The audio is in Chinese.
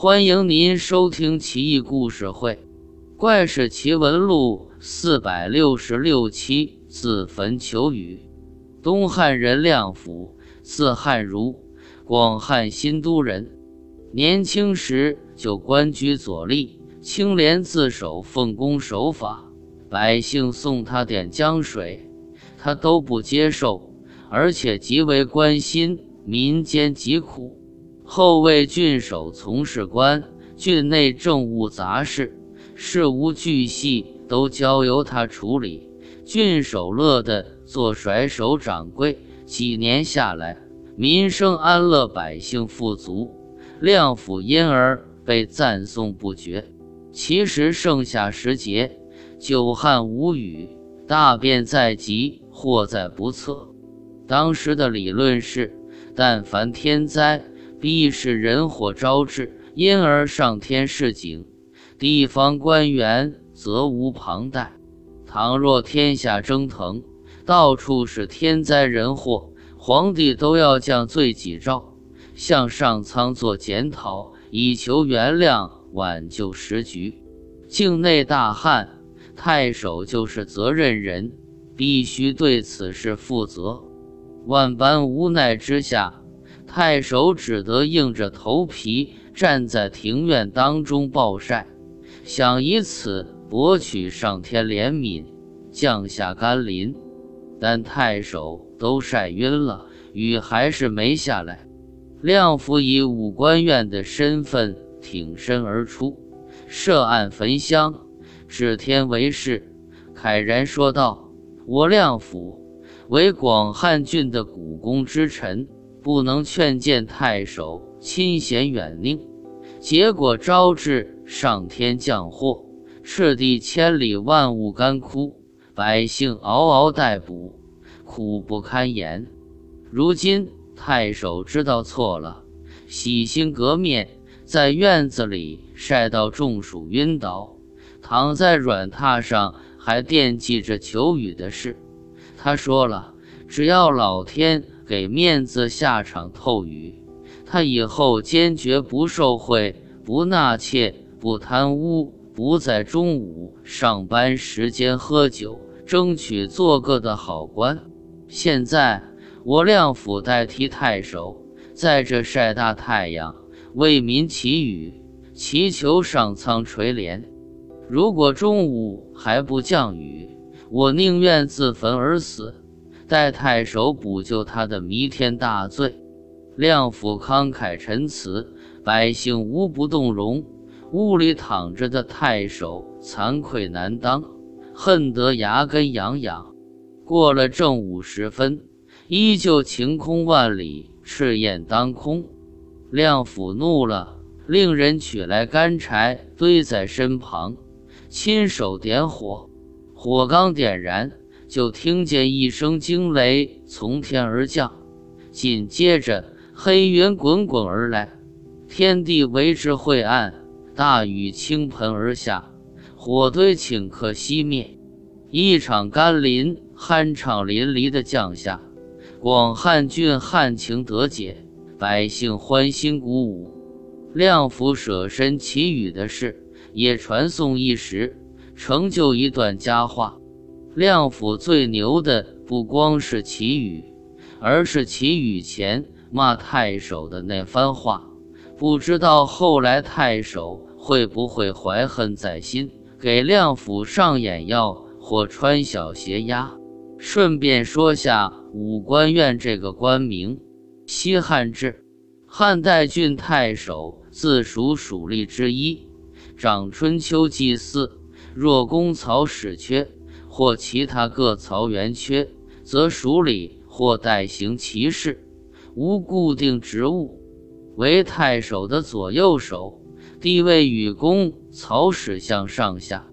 欢迎您收听《奇异故事会·怪事奇闻录》四百六十六期。自焚求雨。东汉人亮府，字汉如，广汉新都人。年轻时就官居左吏，清廉自守，奉公守法。百姓送他点江水，他都不接受，而且极为关心民间疾苦。后为郡守从事官，郡内政务杂事、事无巨细都交由他处理。郡守乐得做甩手掌柜，几年下来，民生安乐，百姓富足，亮府因而被赞颂不绝。其实盛夏时节，久旱无雨，大便在即，祸在不测。当时的理论是，但凡天灾。必是人祸招致，因而上天示警，地方官员责无旁贷。倘若天下蒸腾，到处是天灾人祸，皇帝都要降罪己诏，向上苍做检讨，以求原谅，挽救时局。境内大旱，太守就是责任人，必须对此事负责。万般无奈之下。太守只得硬着头皮站在庭院当中暴晒，想以此博取上天怜悯，降下甘霖。但太守都晒晕了，雨还是没下来。亮府以武官院的身份挺身而出，设案焚香，指天为誓，慨然说道：“我亮府为广汉郡的股肱之臣。”不能劝谏太守亲贤远佞，结果招致上天降祸，赤地千里万物干枯，百姓嗷嗷待哺，苦不堪言。如今太守知道错了，洗心革面，在院子里晒到中暑晕倒，躺在软榻上还惦记着求雨的事。他说了，只要老天。给面子下场透雨，他以后坚决不受贿、不纳妾、不贪污，不在中午上班时间喝酒，争取做个的好官。现在我亮府代替太守，在这晒大太阳，为民祈雨，祈求上苍垂怜。如果中午还不降雨，我宁愿自焚而死。待太守补救他的弥天大罪，亮府慷慨陈词，百姓无不动容。屋里躺着的太守惭愧难当，恨得牙根痒痒。过了正午时分，依旧晴空万里，赤焰当空。亮府怒了，令人取来干柴堆在身旁，亲手点火，火刚点燃。就听见一声惊雷从天而降，紧接着黑云滚滚而来，天地为之晦暗，大雨倾盆而下，火堆顷刻熄灭，一场甘霖酣畅淋漓的降下，广汉郡旱情得解，百姓欢欣鼓舞。亮府舍身祈雨的事也传颂一时，成就一段佳话。亮府最牛的不光是祁雨，而是祁雨前骂太守的那番话。不知道后来太守会不会怀恨在心，给亮府上眼药或穿小鞋压。顺便说下武官院这个官名：西汉制，汉代郡太守自属属吏之一，掌春秋祭祀。若公曹使缺。或其他各曹员缺，则署理或代行其事，无固定职务，为太守的左右手，地位与公曹使相上下。